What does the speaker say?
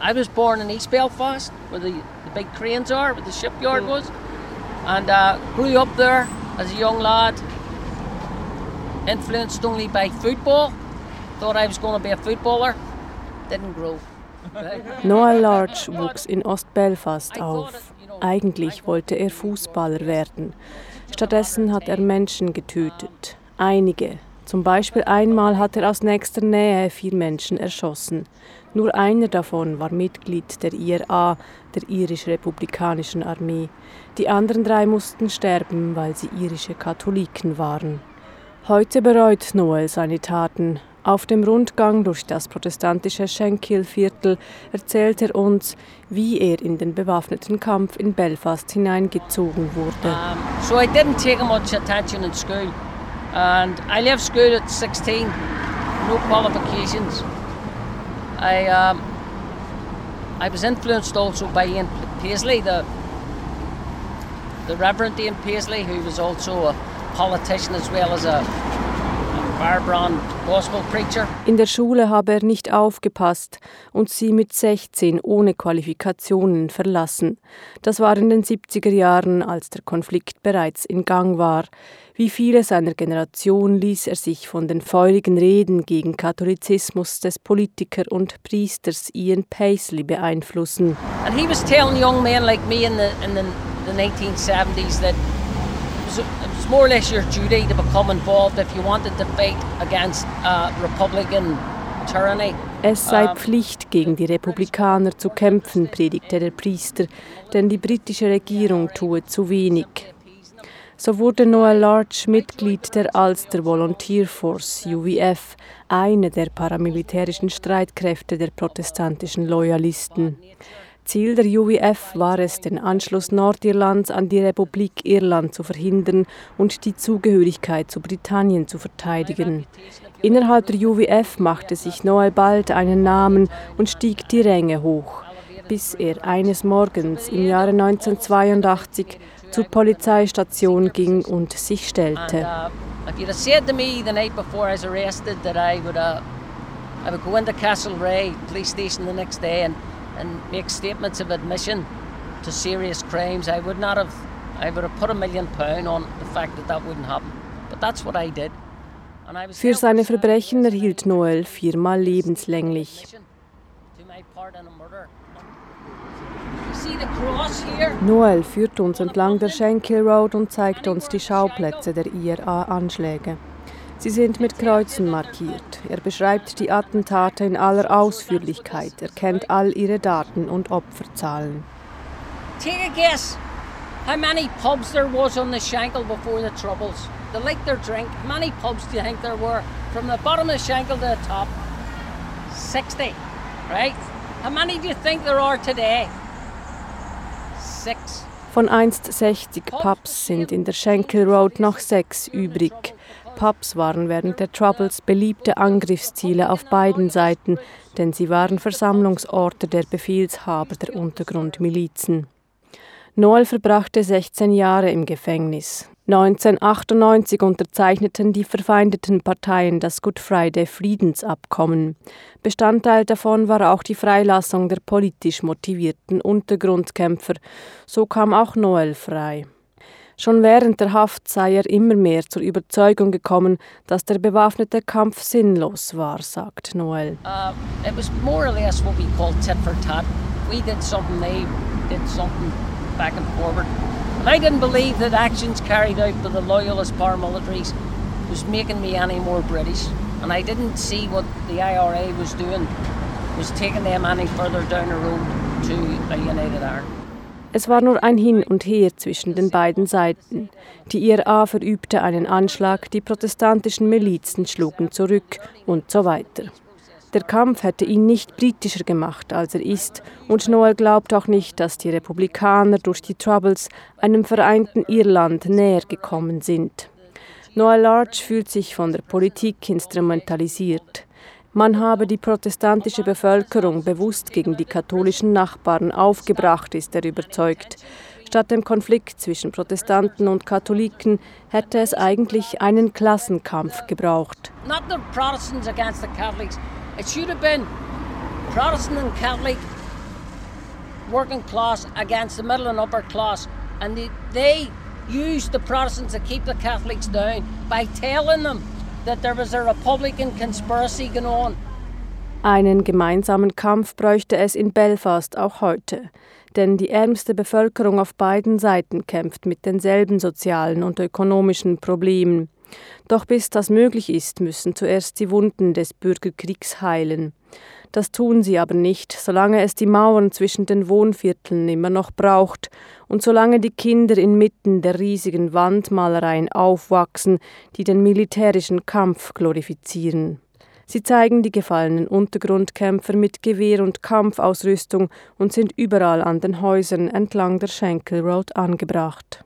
I was born in East Belfast, where the, the big cranes are, where the shipyard mm. was, and uh, grew up there as a young lad. Influenced only by football. Thought I was going to be a footballer. Didn't grow. Noah Large wuchs in Ostbelfast auf. Eigentlich wollte er Fußballer werden. Stattdessen hat er Menschen getötet. Einige. Zum Beispiel einmal hat er aus nächster Nähe vier Menschen erschossen. Nur einer davon war Mitglied der IRA, der irisch-republikanischen Armee. Die anderen drei mussten sterben, weil sie irische Katholiken waren. Heute bereut Noel seine Taten. Auf dem Rundgang durch das protestantische Shankill-Viertel erzählt er uns, wie er in den bewaffneten Kampf in Belfast hineingezogen wurde. Um, so I didn't take much attention in school, and I left school at 16, no qualifications. I um, I was influenced also by Ian Paisley, the the Reverend Ian Paisley, who was also a politician as well as a in der Schule habe er nicht aufgepasst und sie mit 16 ohne Qualifikationen verlassen. Das war in den 70er Jahren, als der Konflikt bereits in Gang war. Wie viele seiner Generation ließ er sich von den feurigen Reden gegen Katholizismus des Politiker und Priesters Ian Paisley beeinflussen. And he was telling young men like me in the, in the, the 1970s that more or less your duty to become involved if you wanted to fight against uh, Republican tyranny. Es sei Pflicht, gegen die Republikaner zu kämpfen, predigte der Priester, denn die britische Regierung tue zu wenig. So wurde Noel Larch Mitglied der Ulster Volunteer Force, UVF, eine der paramilitärischen Streitkräfte der protestantischen Loyalisten. Ziel der UWF war es, den Anschluss Nordirlands an die Republik Irland zu verhindern und die Zugehörigkeit zu Britannien zu verteidigen. Innerhalb der UWF machte sich Noel bald einen Namen und stieg die Ränge hoch, bis er eines Morgens im Jahre 1982 zur Polizeistation ging und sich stellte. I would and make statements of admission to serious crimes, I would not have, I would have put a million pound on the fact that that wouldn't happen. But that's what I did. Für seine Verbrechen erhielt Noel viermal lebenslänglich. Noel führte uns entlang der Shankill Road und zeigte uns die Schauplätze der IRA-Anschläge. Sie sind mit Kreuzen markiert. Er beschreibt die Attentate in aller Ausführlichkeit. Er kennt all ihre Daten und Opferzahlen. Take a guess how many pubs there was on the Shankill before the Troubles. They liked their drink. How many pubs do you think there were from the bottom of the Shankill to the top? 60, right? How many do you think there are today? Six. Von einst 60 Pubs sind in der Schenkel Road noch sechs übrig. Pubs waren während der Troubles beliebte Angriffsziele auf beiden Seiten, denn sie waren Versammlungsorte der Befehlshaber der Untergrundmilizen. Noel verbrachte 16 Jahre im Gefängnis. 1998 unterzeichneten die verfeindeten Parteien das Good Friday Friedensabkommen. Bestandteil davon war auch die Freilassung der politisch motivierten Untergrundkämpfer. So kam auch Noel frei. Schon während der Haft sei er immer mehr zur Überzeugung gekommen, dass der bewaffnete Kampf sinnlos war, sagt Noel. Uh, it was more or less what we call tit for tat. We did something, they did something back and forward. And I didn't believe that actions carried out by the loyalist paramilitaries was making me any more British. And I didn't see what the IRA was doing was taking them any further down the road to a united Ireland. Es war nur ein Hin und Her zwischen den beiden Seiten. Die IRA verübte einen Anschlag, die protestantischen Milizen schlugen zurück und so weiter. Der Kampf hätte ihn nicht britischer gemacht, als er ist, und Noel glaubt auch nicht, dass die Republikaner durch die Troubles einem vereinten Irland näher gekommen sind. Noel Larch fühlt sich von der Politik instrumentalisiert. Man habe die protestantische Bevölkerung bewusst gegen die katholischen Nachbarn aufgebracht, ist er überzeugt. Statt dem Konflikt zwischen Protestanten und Katholiken hätte es eigentlich einen Klassenkampf gebraucht. Not the Protestants against the Catholics. It should have been Protestant and Catholic working class against the middle and upper class. And they, they used the Protestants to keep the Catholics down Einen gemeinsamen Kampf bräuchte es in Belfast auch heute. Denn die ärmste Bevölkerung auf beiden Seiten kämpft mit denselben sozialen und ökonomischen Problemen. Doch bis das möglich ist, müssen zuerst die Wunden des Bürgerkriegs heilen. Das tun sie aber nicht, solange es die Mauern zwischen den Wohnvierteln immer noch braucht und solange die Kinder inmitten der riesigen Wandmalereien aufwachsen, die den militärischen Kampf glorifizieren. Sie zeigen die gefallenen Untergrundkämpfer mit Gewehr und Kampfausrüstung und sind überall an den Häusern entlang der Schenkel Road angebracht.